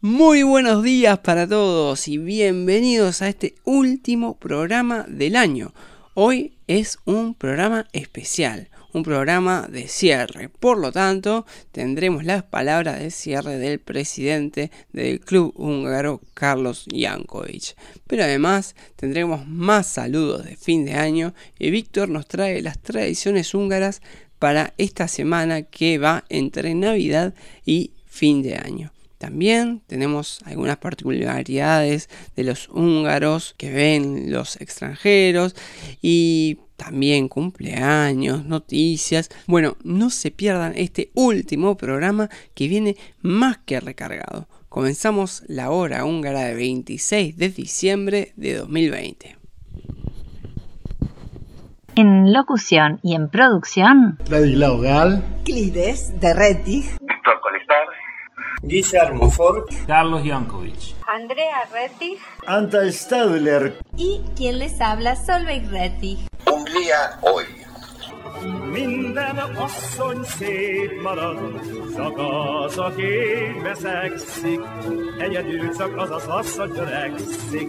Muy buenos días para todos y bienvenidos a este último programa del año. Hoy es un programa especial, un programa de cierre. Por lo tanto, tendremos las palabras de cierre del presidente del club húngaro, Carlos Jankovic. Pero además tendremos más saludos de fin de año y Víctor nos trae las tradiciones húngaras para esta semana que va entre Navidad y fin de año. También tenemos algunas particularidades de los húngaros que ven los extranjeros y también cumpleaños, noticias. Bueno, no se pierdan este último programa que viene más que recargado. Comenzamos la hora húngara de 26 de diciembre de 2020. En locución y en producción, Ladislao Gal, Clides de Rettig, Víctor Colistar, Guillermo Ford, Carlos Jankovic. Andrea Rettig Anta Stadler. y quien les habla Solveig Rettig. Hungría hoy. Minden asszony szép marad, csak az, aki veszekszik. Egyedül csak az az asszony törekszik.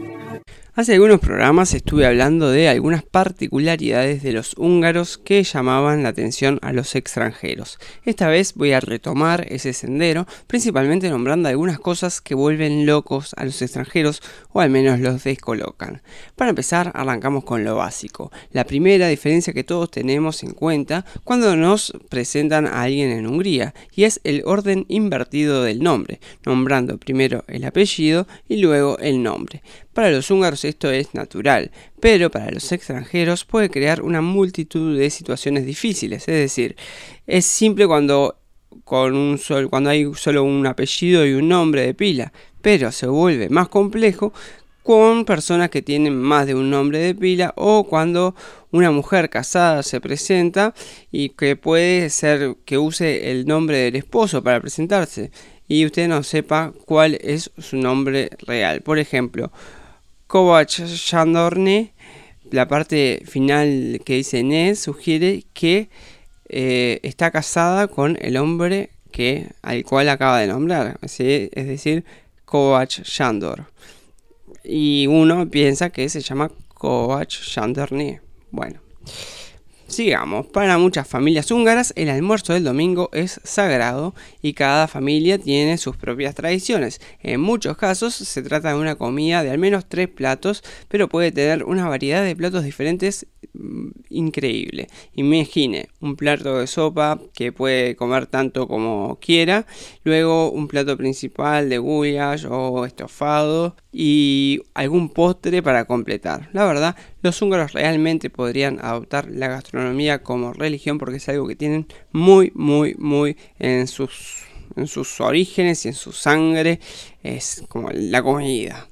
Hace algunos programas estuve hablando de algunas particularidades de los húngaros que llamaban la atención a los extranjeros. Esta vez voy a retomar ese sendero, principalmente nombrando algunas cosas que vuelven locos a los extranjeros o al menos los descolocan. Para empezar, arrancamos con lo básico. La primera diferencia que todos tenemos en cuenta cuando nos presentan a alguien en Hungría, y es el orden invertido del nombre, nombrando primero el apellido y luego el nombre. Para los húngaros esto es natural, pero para los extranjeros puede crear una multitud de situaciones difíciles. Es decir, es simple cuando, con un cuando hay solo un apellido y un nombre de pila, pero se vuelve más complejo con personas que tienen más de un nombre de pila o cuando una mujer casada se presenta y que puede ser que use el nombre del esposo para presentarse y usted no sepa cuál es su nombre real. Por ejemplo, Kovac Shandorne, la parte final que dice Ne, sugiere que eh, está casada con el hombre que, al cual acaba de nombrar, es decir, Kovac Shandor. Y uno piensa que se llama Kovac Shandorne. Bueno. Sigamos, para muchas familias húngaras el almuerzo del domingo es sagrado y cada familia tiene sus propias tradiciones. En muchos casos se trata de una comida de al menos tres platos, pero puede tener una variedad de platos diferentes mm, increíble. Imagine un plato de sopa que puede comer tanto como quiera, luego un plato principal de goulash o estofado y algún postre para completar. La verdad, los húngaros realmente podrían adoptar la gastronomía como religión porque es algo que tienen muy, muy, muy en sus, en sus orígenes y en su sangre. Es como la comida.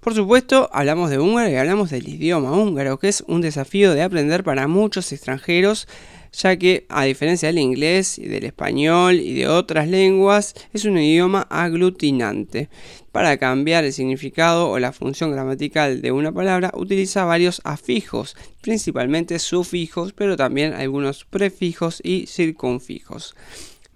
Por supuesto, hablamos de húngaro y hablamos del idioma húngaro, que es un desafío de aprender para muchos extranjeros ya que a diferencia del inglés y del español y de otras lenguas, es un idioma aglutinante. Para cambiar el significado o la función gramatical de una palabra, utiliza varios afijos, principalmente sufijos, pero también algunos prefijos y circunfijos.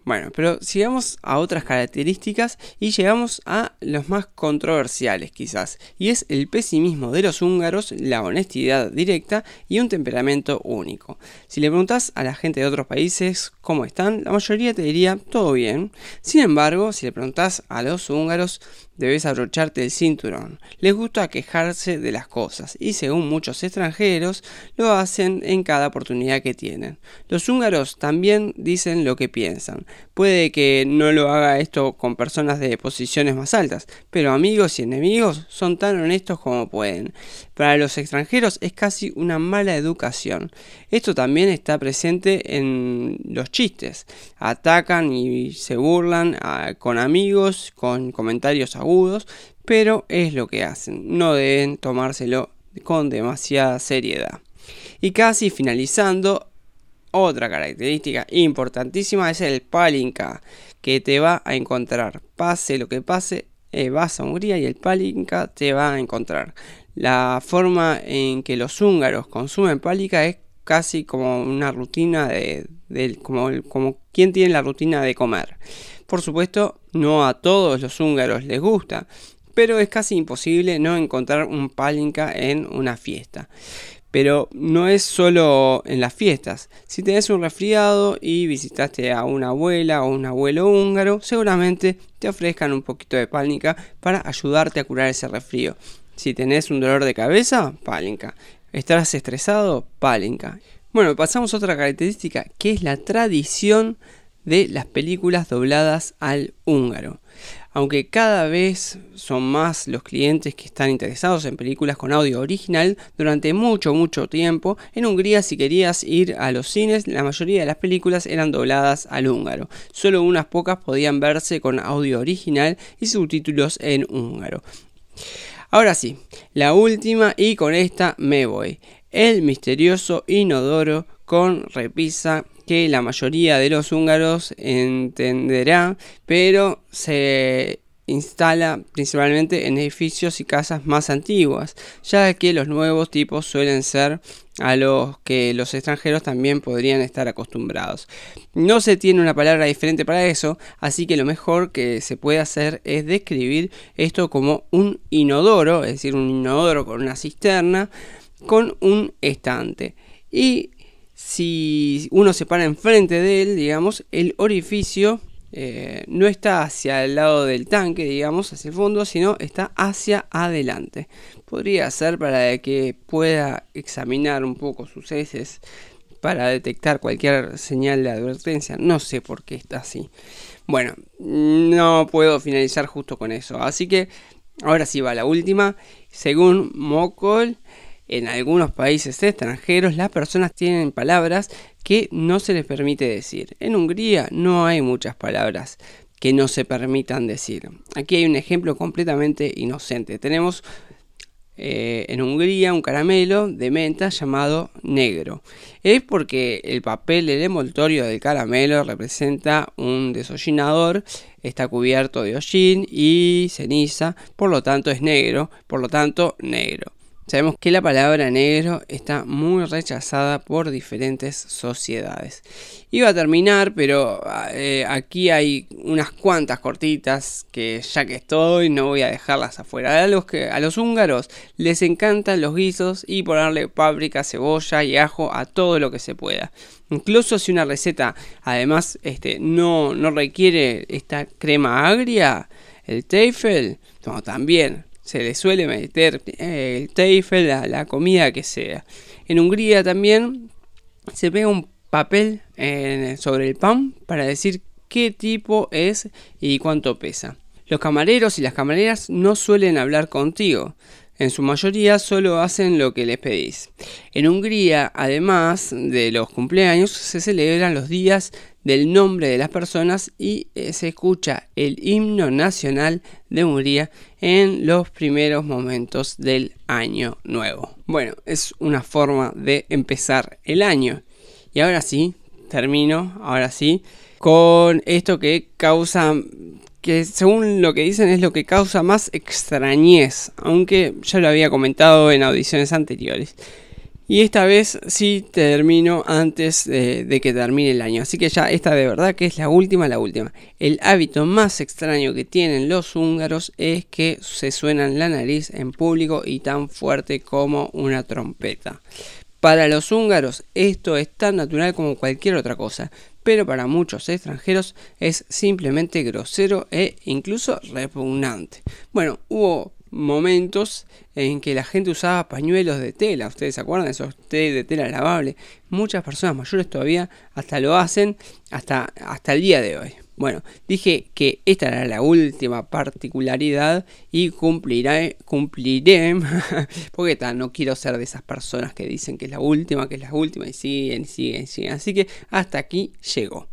Bueno, pero sigamos a otras características y llegamos a los más controversiales quizás, y es el pesimismo de los húngaros, la honestidad directa y un temperamento único. Si le preguntas a la gente de otros países cómo están, la mayoría te diría todo bien. Sin embargo, si le preguntas a los húngaros, debes abrocharte el cinturón. Les gusta quejarse de las cosas y según muchos extranjeros lo hacen en cada oportunidad que tienen. Los húngaros también dicen lo que piensan. Puede que no lo haga esto con personas de posiciones más altas, pero amigos y enemigos son tan honestos como pueden. Para los extranjeros es casi una mala educación. Esto también está presente en los chistes. Atacan y se burlan ah, con amigos, con comentarios agudos, pero es lo que hacen. No deben tomárselo con demasiada seriedad. Y casi finalizando, otra característica importantísima es el palinka, que te va a encontrar. Pase lo que pase, eh, vas a Hungría y el palinka te va a encontrar. La forma en que los húngaros consumen palinka es casi como una rutina de, como, como quien tiene la rutina de comer. Por supuesto, no a todos los húngaros les gusta, pero es casi imposible no encontrar un palinka en una fiesta. Pero no es solo en las fiestas. Si tenés un resfriado y visitaste a una abuela o un abuelo húngaro, seguramente te ofrezcan un poquito de pálica para ayudarte a curar ese resfrío. Si tenés un dolor de cabeza, pálica. ¿Estás estresado? Pálica. Bueno, pasamos a otra característica que es la tradición de las películas dobladas al húngaro. Aunque cada vez son más los clientes que están interesados en películas con audio original, durante mucho, mucho tiempo, en Hungría si querías ir a los cines, la mayoría de las películas eran dobladas al húngaro. Solo unas pocas podían verse con audio original y subtítulos en húngaro. Ahora sí, la última y con esta me voy. El misterioso inodoro con repisa que la mayoría de los húngaros entenderá, pero se instala principalmente en edificios y casas más antiguas, ya que los nuevos tipos suelen ser a los que los extranjeros también podrían estar acostumbrados. No se tiene una palabra diferente para eso, así que lo mejor que se puede hacer es describir esto como un inodoro, es decir, un inodoro con una cisterna, con un estante. Y si uno se para enfrente de él, digamos, el orificio eh, no está hacia el lado del tanque, digamos, hacia el fondo, sino está hacia adelante. Podría ser para que pueda examinar un poco sus heces para detectar cualquier señal de advertencia. No sé por qué está así. Bueno, no puedo finalizar justo con eso. Así que ahora sí va la última. Según Mokol, en algunos países extranjeros las personas tienen palabras que no se les permite decir. En Hungría no hay muchas palabras que no se permitan decir. Aquí hay un ejemplo completamente inocente. Tenemos eh, en Hungría un caramelo de menta llamado negro. Es porque el papel del envoltorio del caramelo representa un desollinador, está cubierto de hollín y ceniza, por lo tanto es negro, por lo tanto negro. Sabemos que la palabra negro está muy rechazada por diferentes sociedades. Iba a terminar, pero eh, aquí hay unas cuantas cortitas que ya que estoy no voy a dejarlas afuera. A los, húngaros les encantan los guisos y ponerle páprica, cebolla y ajo a todo lo que se pueda. Incluso si una receta además este, no, no requiere esta crema agria, el teifel, también se le suele meter eh, el teifel la comida que sea. En Hungría también se pega un papel sobre el pan para decir qué tipo es y cuánto pesa. Los camareros y las camareras no suelen hablar contigo. En su mayoría solo hacen lo que les pedís. En Hungría, además de los cumpleaños, se celebran los días del nombre de las personas y eh, se escucha el himno nacional de Hungría en los primeros momentos del año nuevo. Bueno, es una forma de empezar el año. Y ahora sí, termino, ahora sí, con esto que causa, que según lo que dicen es lo que causa más extrañez, aunque ya lo había comentado en audiciones anteriores. Y esta vez sí termino antes de, que termine el año. Así que ya esta de verdad que es la última, la última. El hábito más extraño que tienen los húngaros es que se suenan la nariz en público y tan fuerte como una trompeta. Para los húngaros esto es tan natural como cualquier otra cosa, pero para muchos extranjeros es simplemente grosero e incluso repugnante. Bueno, hubo momentos en que la gente usaba pañuelos de tela. ¿Ustedes se acuerdan de esos de tela lavable? Muchas personas mayores todavía hasta lo hacen hasta, hasta el día de hoy. Bueno, dije que esta era la última particularidad y cumpliré, cumpliré, porque no quiero ser de esas personas que dicen que es la última, que es la última y siguen, siguen, siguen. Así que hasta aquí llegó.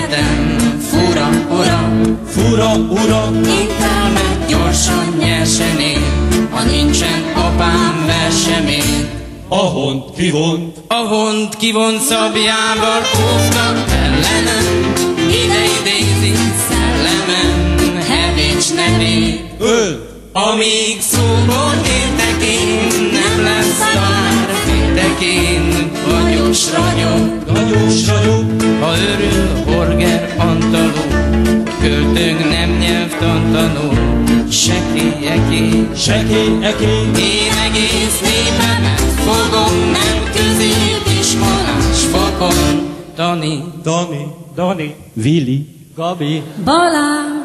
Egyetem Fura, ura, fura, ura. Intelmet gyorsan nyersen én Ha nincsen apám versemén a hont. Kivont, a hont kivont szabjával óvtak ellenem, ide idézi szellemen, hevíts nevét. Öl! Amíg szóból értek én, nem lesz talán féltekén, vagyos ragyog, vagyos ragyog, ha örül Horger Antaló, költőnk nem nyelvtantanó, sekélyeké, sekélyeké, én egész népemet fogom, nem középiskolás fokon, Dani, Dani, Dani, Vili, Gabi, Balázs.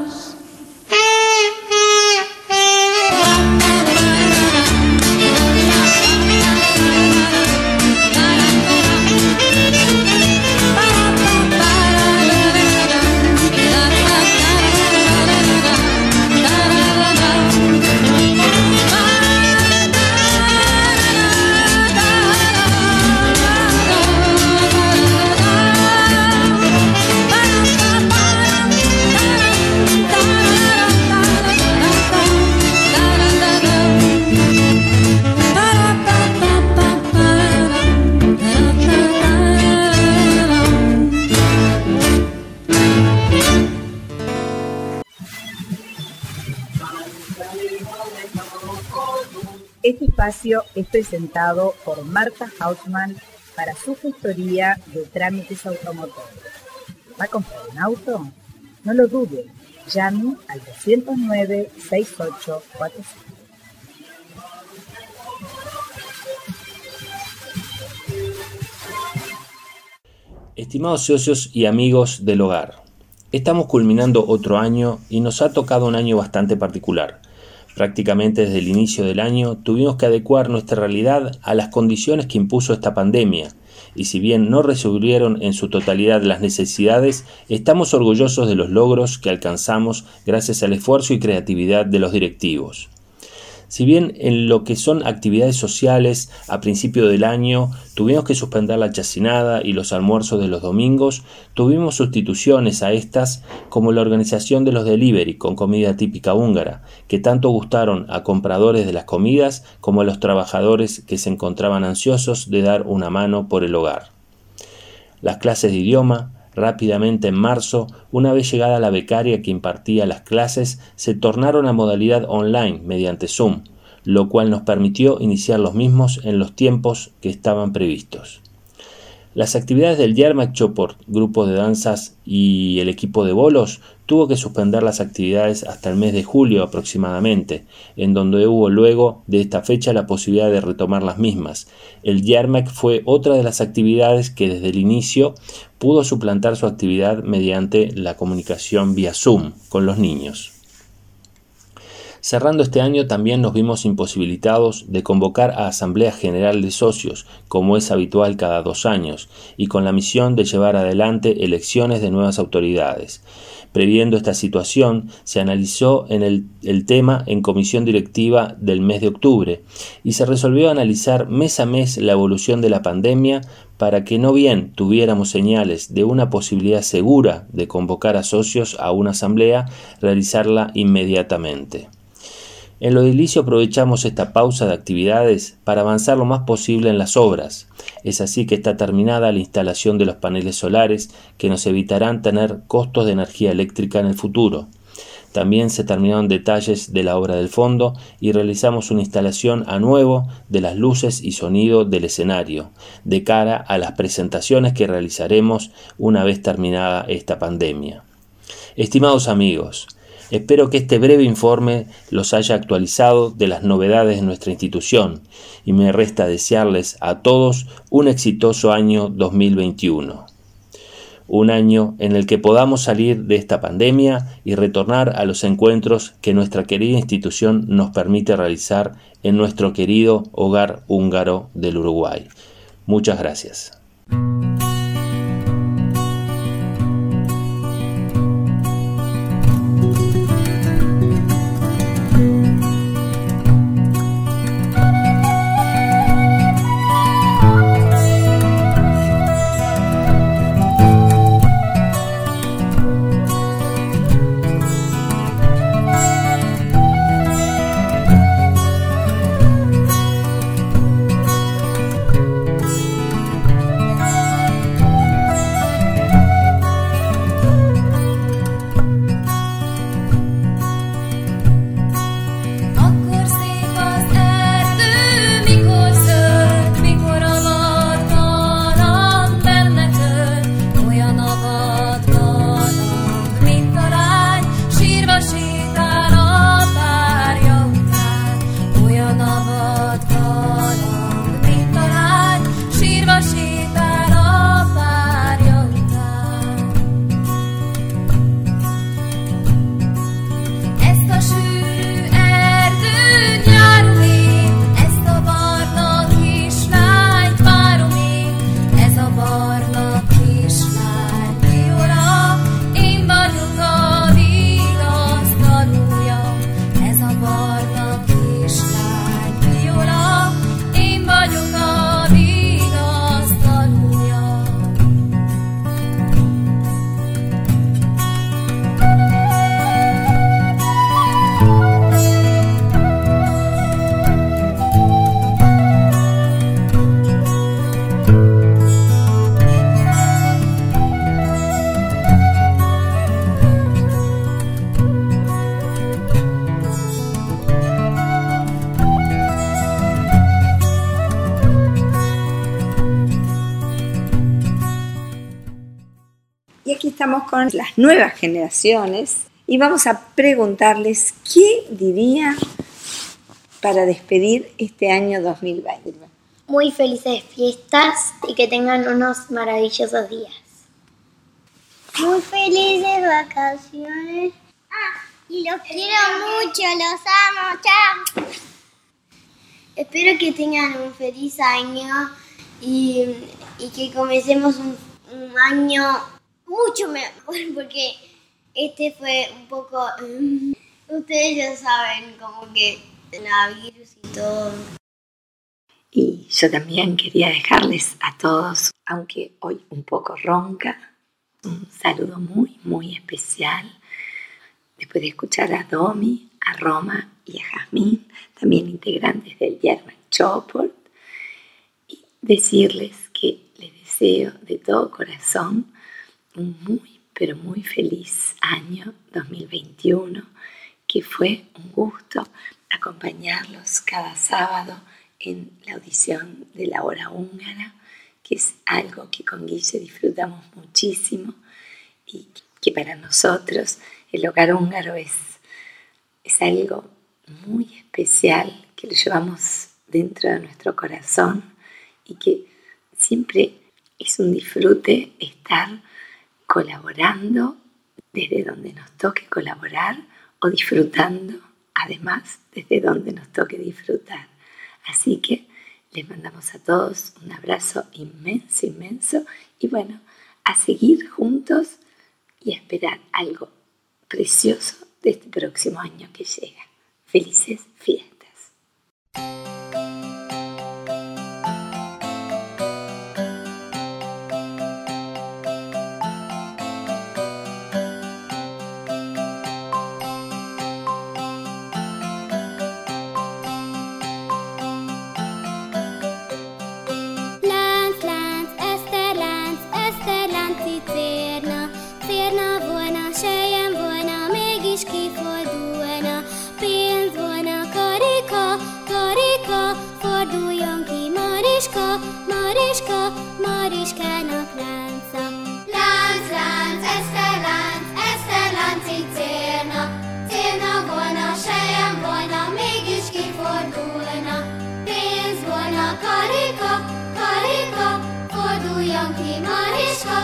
Espacio es presentado por Marta Hausmann para su gestoría de trámites automotores. ¿Va a comprar un auto? No lo dude, llame al 209-6845. Estimados socios y amigos del hogar, estamos culminando otro año y nos ha tocado un año bastante particular Prácticamente desde el inicio del año tuvimos que adecuar nuestra realidad a las condiciones que impuso esta pandemia, y si bien no resolvieron en su totalidad las necesidades, estamos orgullosos de los logros que alcanzamos gracias al esfuerzo y creatividad de los directivos. Si bien en lo que son actividades sociales a principio del año tuvimos que suspender la chacinada y los almuerzos de los domingos, tuvimos sustituciones a estas como la organización de los delivery con comida típica húngara, que tanto gustaron a compradores de las comidas como a los trabajadores que se encontraban ansiosos de dar una mano por el hogar. Las clases de idioma, Rápidamente en marzo, una vez llegada la becaria que impartía las clases, se tornaron a modalidad online mediante Zoom, lo cual nos permitió iniciar los mismos en los tiempos que estaban previstos. Las actividades del Yermak Choport, grupo de danzas y el equipo de bolos tuvo que suspender las actividades hasta el mes de julio aproximadamente, en donde hubo luego de esta fecha la posibilidad de retomar las mismas. El Yermak fue otra de las actividades que desde el inicio pudo suplantar su actividad mediante la comunicación vía Zoom con los niños. Cerrando este año también nos vimos imposibilitados de convocar a Asamblea General de Socios, como es habitual cada dos años, y con la misión de llevar adelante elecciones de nuevas autoridades. Previendo esta situación, se analizó en el, el, tema en comisión directiva del mes de octubre y se resolvió analizar mes a mes la evolución de la pandemia para que no bien tuviéramos señales de una posibilidad segura de convocar a socios a una asamblea, realizarla inmediatamente. En lo edilicio aprovechamos esta pausa de actividades para avanzar lo más posible en las obras. Es así que está terminada la instalación de los paneles solares que nos evitarán tener costos de energía eléctrica en el futuro. También se terminaron detalles de la obra del fondo y realizamos una instalación a nuevo de las luces y sonido del escenario, de cara a las presentaciones que realizaremos una vez terminada esta pandemia. Estimados amigos, Espero que este breve informe los haya actualizado de las novedades de nuestra institución y me resta desearles a todos un exitoso año 2021. Un año en el que podamos salir de esta pandemia y retornar a los encuentros que nuestra querida institución nos permite realizar en nuestro querido hogar húngaro del Uruguay. Muchas gracias. Nuevas generaciones y vamos a preguntarles qué diría para despedir este año 2020. Muy felices fiestas y que tengan unos maravillosos días. Muy felices vacaciones. Ah, y los quiero mucho, los amo, chao. Espero que tengan un feliz año y, y que comencemos un, un año mucho mejor porque este fue un poco... ustedes ya saben, como que la virus y todo. Y yo también quería dejarles a todos, aunque hoy un poco ronca, un saludo muy, muy especial. Después de escuchar a Domi, a Roma y a Jazmín, también integrantes del German Choport, y decirles que les deseo de todo corazón un muy, pero muy feliz año 2021, que fue un gusto acompañarlos cada sábado en la audición de la hora húngara, que es algo que con Guille disfrutamos muchísimo y que para nosotros el hogar húngaro es, es algo muy especial que lo llevamos dentro de nuestro corazón y que siempre es un disfrute estar colaborando desde donde nos toque colaborar o disfrutando además desde donde nos toque disfrutar. Así que les mandamos a todos un abrazo inmenso, inmenso y bueno, a seguir juntos y a esperar algo precioso de este próximo año que llega. Felices fiestas. Forduljon ki, Mariska, Mariska, Mariskának lánca. Lánc, lánc, Eszterlánc, Eszterlánci cérna, cérna volna, sejjem volna, mégis kifordulna, pénz volna, karika, karika, forduljon ki, Mariska,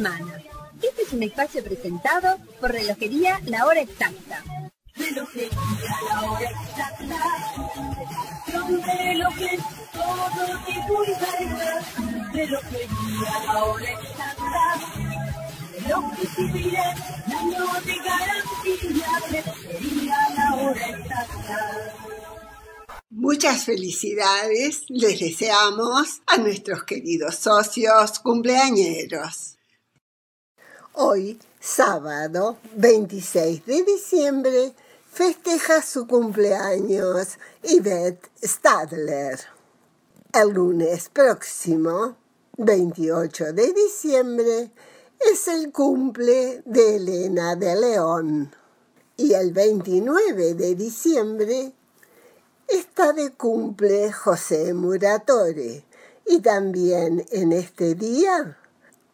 semana. Este es un espacio presentado por Relojería La Hora Exacta. Relojería La Hora Exacta. Son relojes, todo tipo y variedad. Relojería La Hora Exacta. Relojes y miras, año de garantía. Relojería La Hora Exacta. Muchas felicidades les deseamos a nuestros queridos socios cumpleañeros. Hoy, sábado 26 de diciembre, festeja su cumpleaños Yvette Stadler. El lunes próximo, 28 de diciembre, es el cumple de Elena de León. Y el 29 de diciembre está de cumple José Muratore y también en este día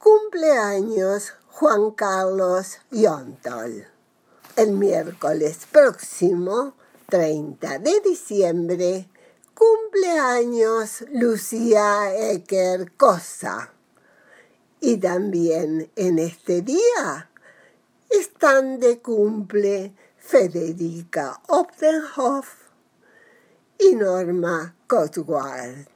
cumpleaños Juan Carlos Yontol. El miércoles próximo, 30 de diciembre, cumpleaños Lucía Ecker Cosa. Y también en este día están de cumple Federica Optenhoff y Norma Cotward.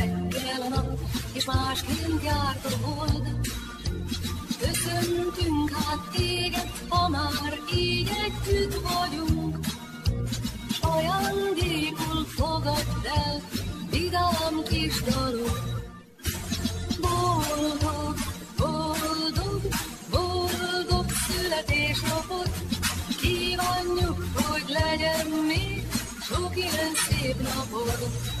és más mind járt a hold. Köszöntünk hát téged, ha már így együtt vagyunk. Ajándékul fogadd el, vidám kis dalok. Boldog, boldog, boldog születésnapot, kívánjuk, hogy legyen még sok ilyen szép napot?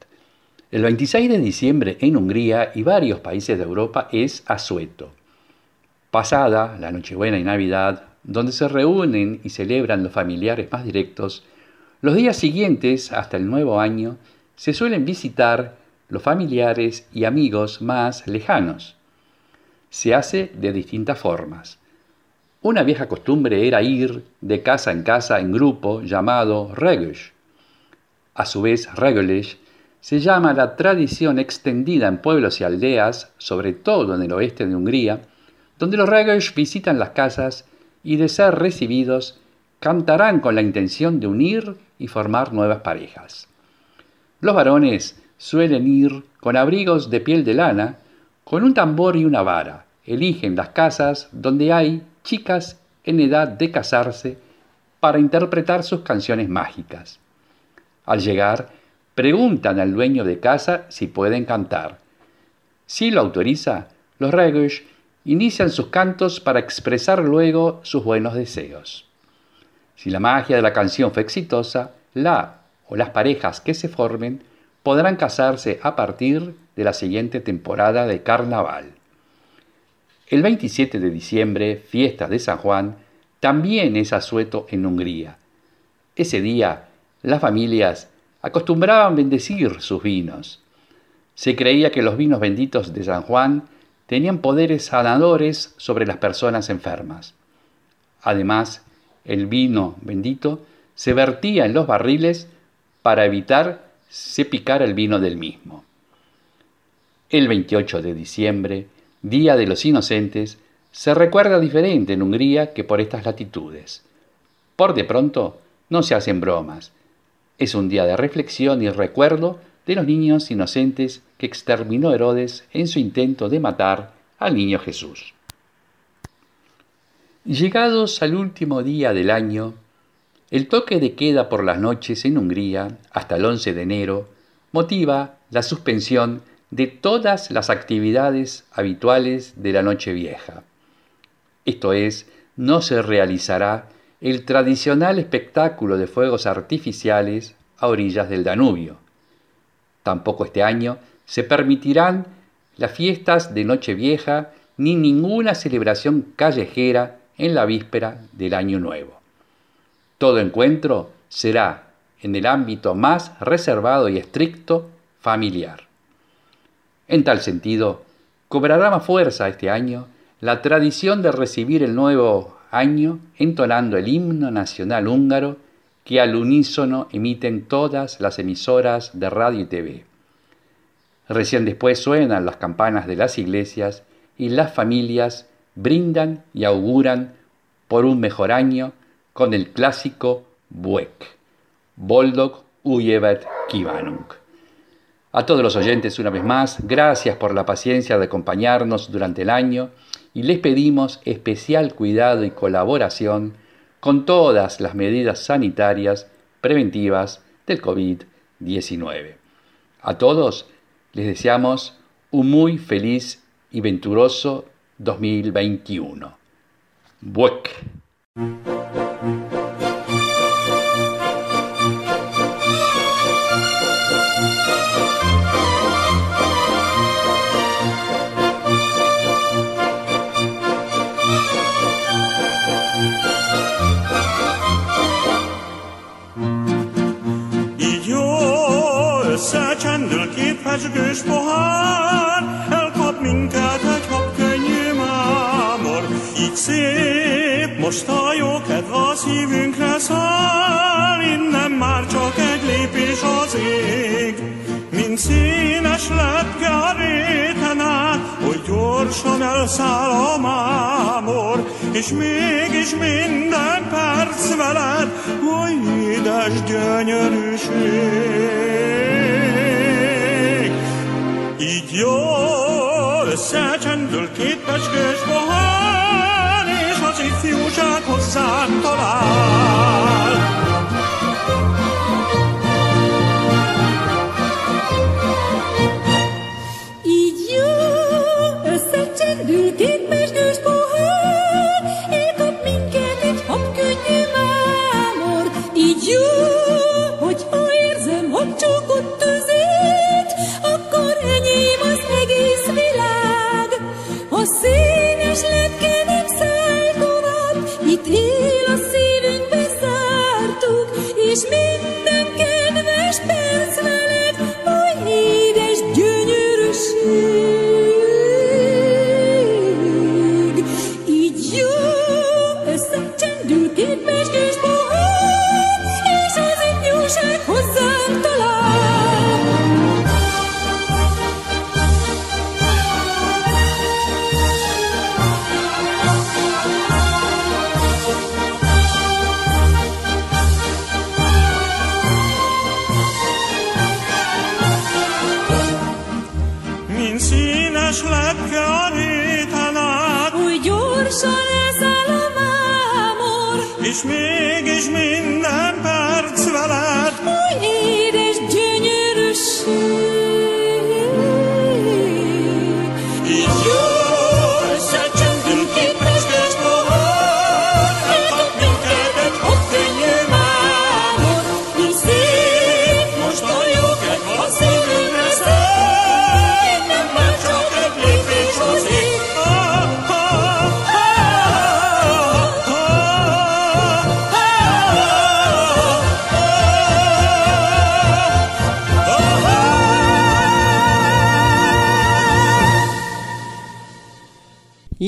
El 26 de diciembre en Hungría y varios países de Europa es Asueto. Pasada la Nochebuena y Navidad, donde se reúnen y celebran los familiares más directos, los días siguientes, hasta el nuevo año, se suelen visitar los familiares y amigos más lejanos. Se hace de distintas formas. Una vieja costumbre era ir de casa en casa en grupo llamado Regush. A su vez, Regulish se llama la tradición extendida en pueblos y aldeas, sobre todo en el oeste de Hungría, donde los Regush visitan las casas y de ser recibidos cantarán con la intención de unir y formar nuevas parejas. Los varones suelen ir con abrigos de piel de lana, con un tambor y una vara. Eligen las casas donde hay chicas en edad de casarse para interpretar sus canciones mágicas. Al llegar, preguntan al dueño de casa si pueden cantar. Si lo autoriza, los Regush inician sus cantos para expresar luego sus buenos deseos. Si la magia de la canción fue exitosa, la o las parejas que se formen podrán casarse a partir de la siguiente temporada de carnaval. El 27 de diciembre, fiesta de San Juan, también es asueto en Hungría. Ese día, las familias acostumbraban bendecir sus vinos. Se creía que los vinos benditos de San Juan tenían poderes sanadores sobre las personas enfermas. Además, el vino bendito se vertía en los barriles para evitar se picar el vino del mismo. El 28 de diciembre, Día de los Inocentes, se recuerda diferente en Hungría que por estas latitudes. Por de pronto, no se hacen bromas. Es un día de reflexión y recuerdo de los niños inocentes que exterminó Herodes en su intento de matar al niño Jesús. Llegados al último día del año, el toque de queda por las noches en Hungría, hasta el 11 de enero, motiva la suspensión de todas las actividades habituales de la noche vieja. Esto es, no se realizará el tradicional espectáculo de fuegos artificiales a orillas del Danubio. Tampoco este año se permitirán las fiestas de Nochevieja ni ninguna celebración callejera en la víspera del Año Nuevo. Todo encuentro será en el ámbito más reservado y estricto familiar. En tal sentido, cobrará más fuerza este año la tradición de recibir el nuevo año entonando el himno nacional húngaro que al unísono emiten todas las emisoras de radio y TV. Recién después suenan las campanas de las iglesias y las familias brindan y auguran por un mejor año con el clásico Buek, Boldog Uyevet Kivanung. A todos los oyentes una vez más, gracias por la paciencia de acompañarnos durante el año y les pedimos especial cuidado y colaboración con todas las medidas sanitarias preventivas del COVID-19. A todos les deseamos un muy feliz y venturoso 2021. Buek. Fecskős pohár, elkap minket egy habkönnyű mámor, így szép most a jó kedv a szívünkre száll, innen már csak egy lépés az ég. Mint színes lepke a réten át, hogy gyorsan elszáll a mámor, és mégis minden perc veled, hogy édes gyönyörűség. Így jól összecsendül két pecskés pohár, és az ifjúság hozzánk talál.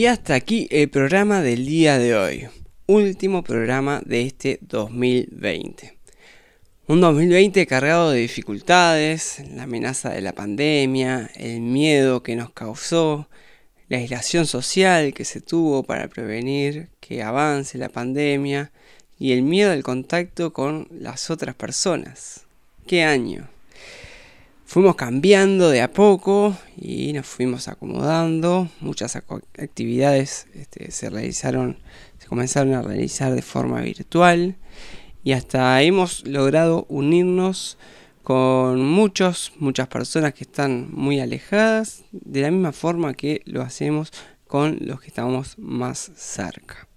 Y hasta aquí el programa del día de hoy. Último programa de este 2020. Un 2020 cargado de dificultades, la amenaza de la pandemia, el miedo que nos causó, la aislación social que se tuvo para prevenir que avance la pandemia y el miedo al contacto con las otras personas. ¿Qué año? Fuimos cambiando de a poco y nos fuimos acomodando. Muchas actividades este, se realizaron, se comenzaron a realizar de forma virtual y hasta hemos logrado unirnos con muchos, muchas personas que están muy alejadas, de la misma forma que lo hacemos con los que estamos más cerca.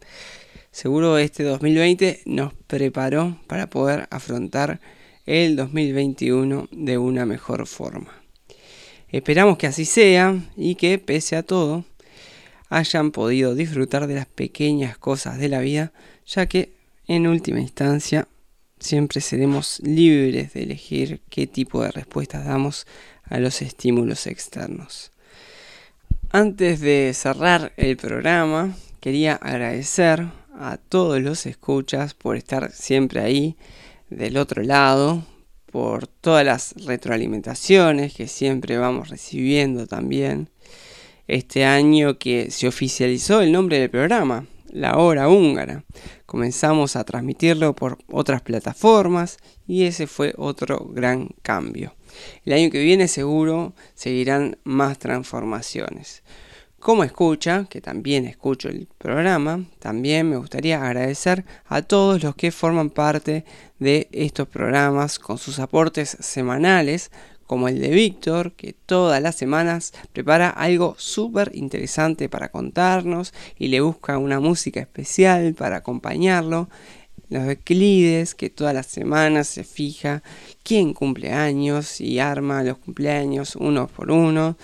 Seguro este 2020 nos preparó para poder afrontar el 2021 de una mejor forma. Esperamos que así sea y que, pese a todo, hayan podido disfrutar de las pequeñas cosas de la vida, ya que en última instancia siempre seremos libres de elegir qué tipo de respuestas damos a los estímulos externos. Antes de cerrar el programa, quería agradecer a todos los escuchas por estar siempre ahí del otro lado, por todas las retroalimentaciones que siempre vamos recibiendo también. Este año que se oficializó el nombre del programa, La Hora Húngara. Comenzamos a transmitirlo por otras plataformas y ese fue otro gran cambio. El año que viene seguro seguirán más transformaciones. Como escucha, que también escucho el programa, también me gustaría agradecer a todos los que forman parte de estos programas con sus aportes semanales, como el de Víctor, que todas las semanas prepara algo súper interesante para contarnos y le busca una música especial para acompañarlo. Los Euclides, que todas las semanas se fija quién cumple años y arma los cumpleaños uno por uno.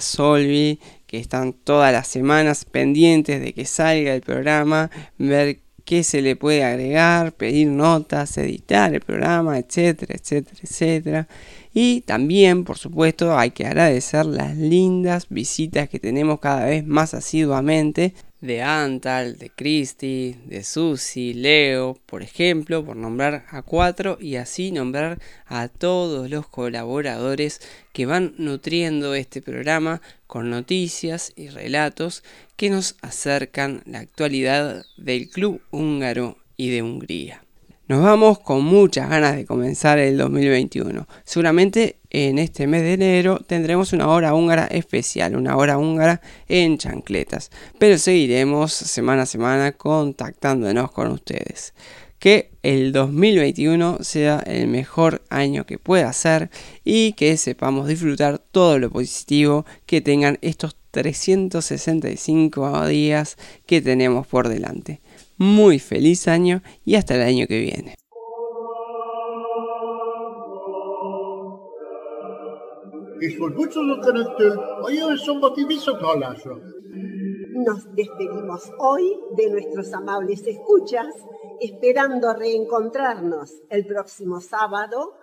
Solvi, que están todas las semanas pendientes de que salga el programa, ver qué se le puede agregar, pedir notas, editar el programa, etcétera, etcétera, etcétera. Y también, por supuesto, hay que agradecer las lindas visitas que tenemos cada vez más asiduamente de Antal, de Cristi, de Susi, Leo, por ejemplo, por nombrar a cuatro y así nombrar a todos los colaboradores que van nutriendo este programa con noticias y relatos que nos acercan la actualidad del club húngaro y de Hungría. Nos vamos con muchas ganas de comenzar el 2021. Seguramente en este mes de enero tendremos una hora húngara especial, una hora húngara en chancletas. Pero seguiremos semana a semana contactándonos con ustedes. Que el 2021 sea el mejor año que pueda ser y que sepamos disfrutar todo lo positivo que tengan estos 365 días que tenemos por delante muy feliz año y hasta el año que viene. Nos despedimos hoy de nuestros amables escuchas, esperando reencontrarnos el próximo sábado.